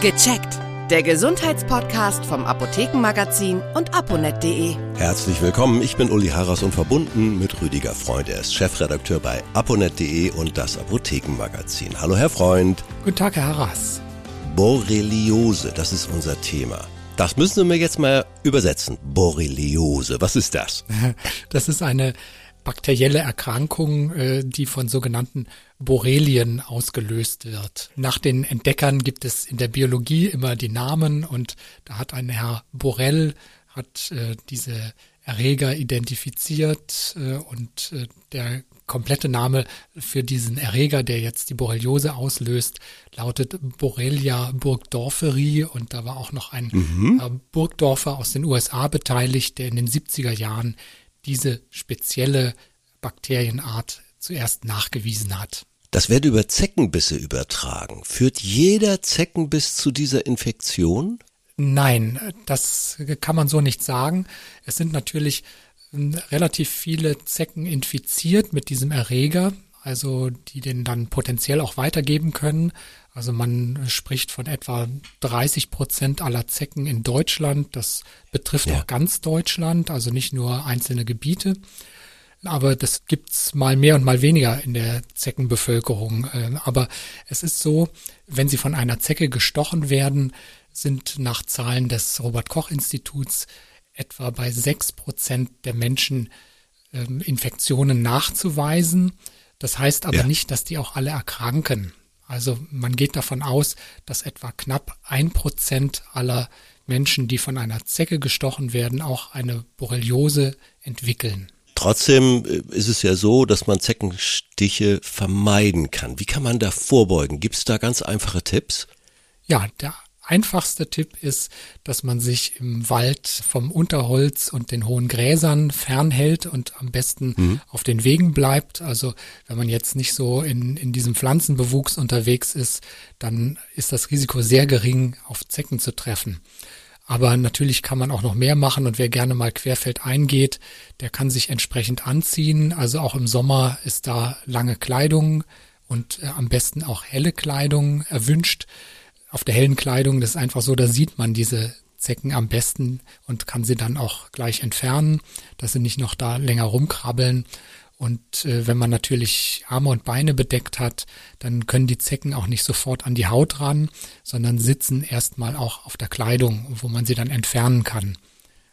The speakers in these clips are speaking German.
Gecheckt. Der Gesundheitspodcast vom Apothekenmagazin und aponet.de. Herzlich willkommen, ich bin Uli Harras und verbunden mit Rüdiger Freund. Er ist Chefredakteur bei aponet.de und das Apothekenmagazin. Hallo Herr Freund. Guten Tag, Herr Harras. Borreliose, das ist unser Thema. Das müssen Sie mir jetzt mal übersetzen. Borreliose, was ist das? Das ist eine bakterielle Erkrankung, äh, die von sogenannten Borrelien ausgelöst wird. Nach den Entdeckern gibt es in der Biologie immer die Namen und da hat ein Herr Borrell hat äh, diese Erreger identifiziert äh, und äh, der komplette Name für diesen Erreger, der jetzt die Borreliose auslöst, lautet Borrelia burgdorferi und da war auch noch ein mhm. Burgdorfer aus den USA beteiligt, der in den 70er Jahren diese spezielle Bakterienart zuerst nachgewiesen hat. Das wird über Zeckenbisse übertragen. Führt jeder Zeckenbiss zu dieser Infektion? Nein, das kann man so nicht sagen. Es sind natürlich ähm, relativ viele Zecken infiziert mit diesem Erreger, also die den dann potenziell auch weitergeben können. Also man spricht von etwa 30 Prozent aller Zecken in Deutschland. Das betrifft ja. auch ganz Deutschland, also nicht nur einzelne Gebiete. Aber das gibt's mal mehr und mal weniger in der Zeckenbevölkerung. Ähm, aber es ist so, wenn sie von einer Zecke gestochen werden, sind nach Zahlen des Robert Koch Instituts etwa bei sechs Prozent der Menschen ähm, Infektionen nachzuweisen. Das heißt aber ja. nicht, dass die auch alle erkranken. Also man geht davon aus, dass etwa knapp ein Prozent aller Menschen, die von einer Zecke gestochen werden, auch eine Borreliose entwickeln. Trotzdem äh, ist es ja so, dass man Zeckenstiche vermeiden kann. Wie kann man da vorbeugen? Gibt es da ganz einfache Tipps? Ja, der einfachste Tipp ist, dass man sich im Wald vom Unterholz und den hohen Gräsern fernhält und am besten mhm. auf den Wegen bleibt. Also wenn man jetzt nicht so in, in diesem Pflanzenbewuchs unterwegs ist, dann ist das Risiko sehr gering, auf Zecken zu treffen. Aber natürlich kann man auch noch mehr machen und wer gerne mal querfeld eingeht, der kann sich entsprechend anziehen. Also auch im Sommer ist da lange Kleidung und äh, am besten auch helle Kleidung erwünscht auf der hellen Kleidung, das ist einfach so, da sieht man diese Zecken am besten und kann sie dann auch gleich entfernen, dass sie nicht noch da länger rumkrabbeln. Und äh, wenn man natürlich Arme und Beine bedeckt hat, dann können die Zecken auch nicht sofort an die Haut ran, sondern sitzen erstmal auch auf der Kleidung, wo man sie dann entfernen kann.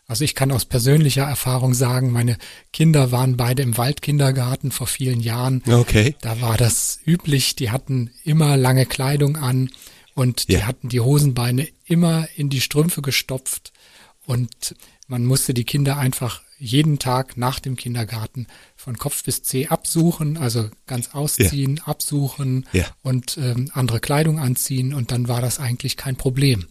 Also ich kann aus persönlicher Erfahrung sagen, meine Kinder waren beide im Waldkindergarten vor vielen Jahren. Okay. Da war das üblich, die hatten immer lange Kleidung an und die ja. hatten die Hosenbeine immer in die Strümpfe gestopft und man musste die Kinder einfach jeden Tag nach dem Kindergarten von Kopf bis Zeh absuchen, also ganz ausziehen, ja. absuchen ja. und ähm, andere Kleidung anziehen und dann war das eigentlich kein Problem.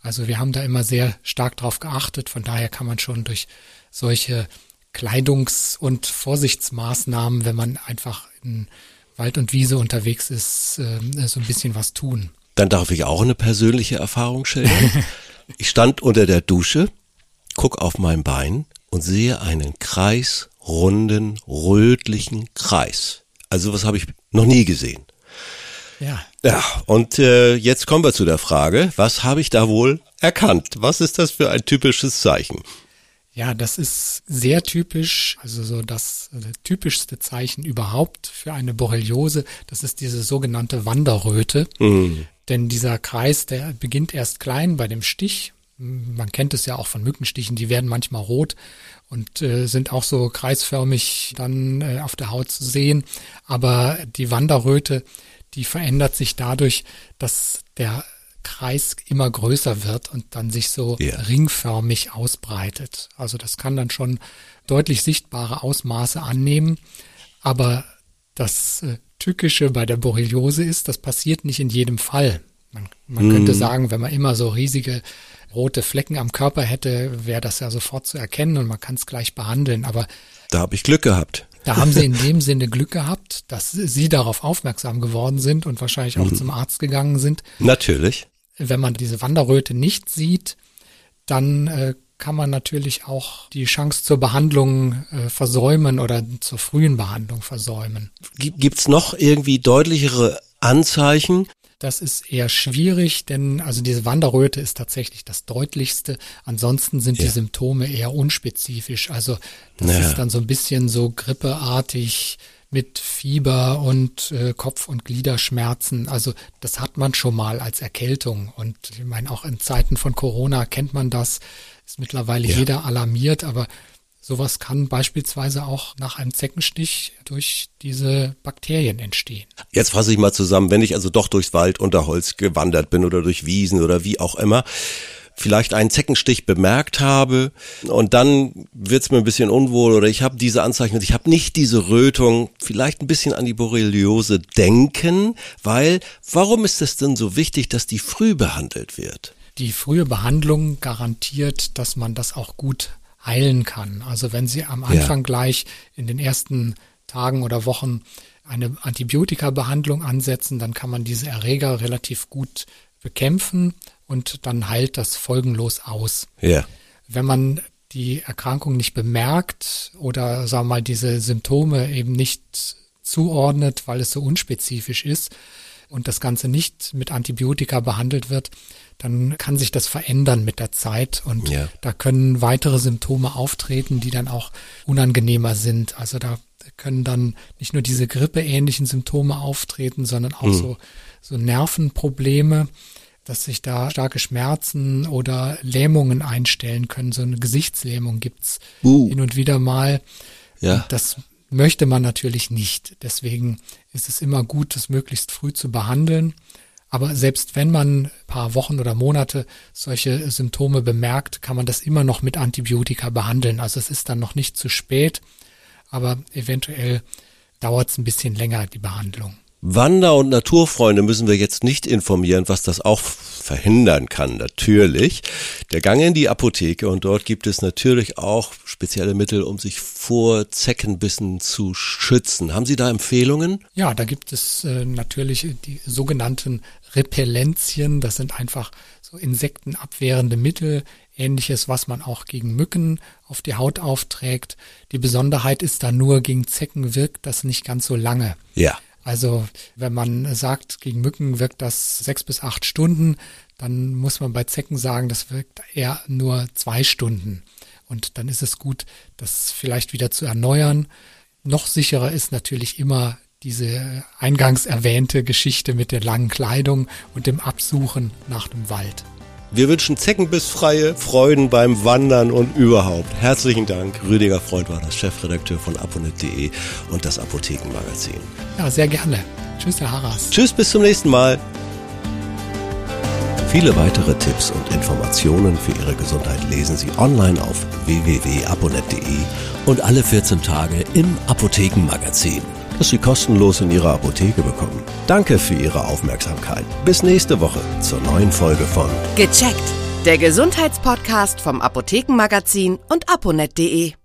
Also wir haben da immer sehr stark drauf geachtet, von daher kann man schon durch solche Kleidungs- und Vorsichtsmaßnahmen, wenn man einfach in Wald und Wiese unterwegs ist, äh, so ein bisschen was tun. Dann darf ich auch eine persönliche Erfahrung schildern. ich stand unter der Dusche, guck auf mein Bein und sehe einen kreisrunden, rötlichen Kreis. Also was habe ich noch nie gesehen. Ja. Ja, und äh, jetzt kommen wir zu der Frage, was habe ich da wohl erkannt? Was ist das für ein typisches Zeichen? Ja, das ist sehr typisch, also so das äh, typischste Zeichen überhaupt für eine Borreliose, das ist diese sogenannte Wanderröte. Mhm. Denn dieser Kreis, der beginnt erst klein bei dem Stich. Man kennt es ja auch von Mückenstichen, die werden manchmal rot und äh, sind auch so kreisförmig dann äh, auf der Haut zu sehen. Aber die Wanderröte, die verändert sich dadurch, dass der Kreis immer größer wird und dann sich so yeah. ringförmig ausbreitet. Also das kann dann schon deutlich sichtbare Ausmaße annehmen. Aber das äh, Tückische bei der Borreliose ist, das passiert nicht in jedem Fall. Man, man mm. könnte sagen, wenn man immer so riesige rote Flecken am Körper hätte, wäre das ja sofort zu erkennen und man kann es gleich behandeln. Aber da habe ich Glück gehabt. Da haben sie in dem Sinne Glück gehabt, dass sie darauf aufmerksam geworden sind und wahrscheinlich auch mhm. zum Arzt gegangen sind. Natürlich. Wenn man diese Wanderröte nicht sieht, dann äh, kann man natürlich auch die Chance zur Behandlung äh, versäumen oder zur frühen Behandlung versäumen. Gibt's noch irgendwie deutlichere Anzeichen? Das ist eher schwierig, denn also diese Wanderröte ist tatsächlich das deutlichste. Ansonsten sind Ja. die Symptome eher unspezifisch. Also das Ja. ist dann so ein bisschen so grippeartig mit Fieber und äh, Kopf- und Gliederschmerzen. Also das hat man schon mal als Erkältung. Und ich meine, auch in Zeiten von Corona kennt man das. Ist mittlerweile Ja. jeder alarmiert, aber sowas kann beispielsweise auch nach einem Zeckenstich durch diese Bakterien entstehen. Jetzt fasse ich mal zusammen, wenn ich also doch durchs Wald unter Holz gewandert bin oder durch Wiesen oder wie auch immer, vielleicht einen Zeckenstich bemerkt habe und dann wird's mir ein bisschen unwohl oder ich habe diese Anzeichen und ich habe nicht diese Rötung, vielleicht ein bisschen an die Borreliose denken, weil warum ist es denn so wichtig, dass die früh behandelt wird? Die frühe Behandlung garantiert, dass man das auch gut heilen kann. Also wenn Sie am Anfang gleich in den ersten Tagen oder Wochen eine Antibiotika-Behandlung ansetzen, dann kann man diese Erreger relativ gut bekämpfen und dann heilt das folgenlos aus. Ja. Wenn man die Erkrankung nicht bemerkt oder sagen wir mal diese Symptome eben nicht zuordnet, weil es so unspezifisch ist und das Ganze nicht mit Antibiotika behandelt wird, dann kann sich das verändern mit der Zeit und Ja. da können weitere Symptome auftreten, die dann auch unangenehmer sind. Also da können dann nicht nur diese grippeähnlichen Symptome auftreten, sondern auch so, so Nervenprobleme, dass sich da starke Schmerzen oder Lähmungen einstellen können. So eine Gesichtslähmung gibt's Uh. hin und wieder mal. Ja. Das möchte man natürlich nicht. Deswegen ist es immer gut, das möglichst früh zu behandeln. Aber selbst wenn man ein paar Wochen oder Monate solche Symptome bemerkt, kann man das immer noch mit Antibiotika behandeln. Also es ist dann noch nicht zu spät, aber eventuell dauert es ein bisschen länger, die Behandlung. Wander- und Naturfreunde müssen wir jetzt nicht informieren, was das auch verhindern kann, natürlich. Der Gang in die Apotheke und dort gibt es natürlich auch spezielle Mittel, um sich vor Zeckenbissen zu schützen. Haben Sie da Empfehlungen? Ja, da gibt es äh, natürlich die sogenannten Repellenzien. Das sind einfach so insektenabwehrende Mittel, ähnliches, was man auch gegen Mücken auf die Haut aufträgt. Die Besonderheit ist da nur, gegen Zecken wirkt das nicht ganz so lange. Ja. Also wenn man sagt, gegen Mücken wirkt das sechs bis acht Stunden, dann muss man bei Zecken sagen, das wirkt eher nur zwei Stunden. Und dann ist es gut, das vielleicht wieder zu erneuern. Noch sicherer ist natürlich immer diese eingangs erwähnte Geschichte mit der langen Kleidung und dem Absuchen nach dem Wald. Wir wünschen zeckenbissfreie Freuden beim Wandern und überhaupt. Herzlichen Dank. Rüdiger Freund war das Chefredakteur von aponet.de und das Apothekenmagazin. Ja, sehr gerne. Tschüss, Herr Harras. Tschüss, bis zum nächsten Mal. Viele weitere Tipps und Informationen für Ihre Gesundheit lesen Sie online auf www.aponet.de und alle 14 Tage im Apothekenmagazin, das Sie kostenlos in Ihrer Apotheke bekommen. Danke für Ihre Aufmerksamkeit. Bis nächste Woche zur neuen Folge von Gecheckt. Der Gesundheitspodcast vom Apothekenmagazin und aponet.de.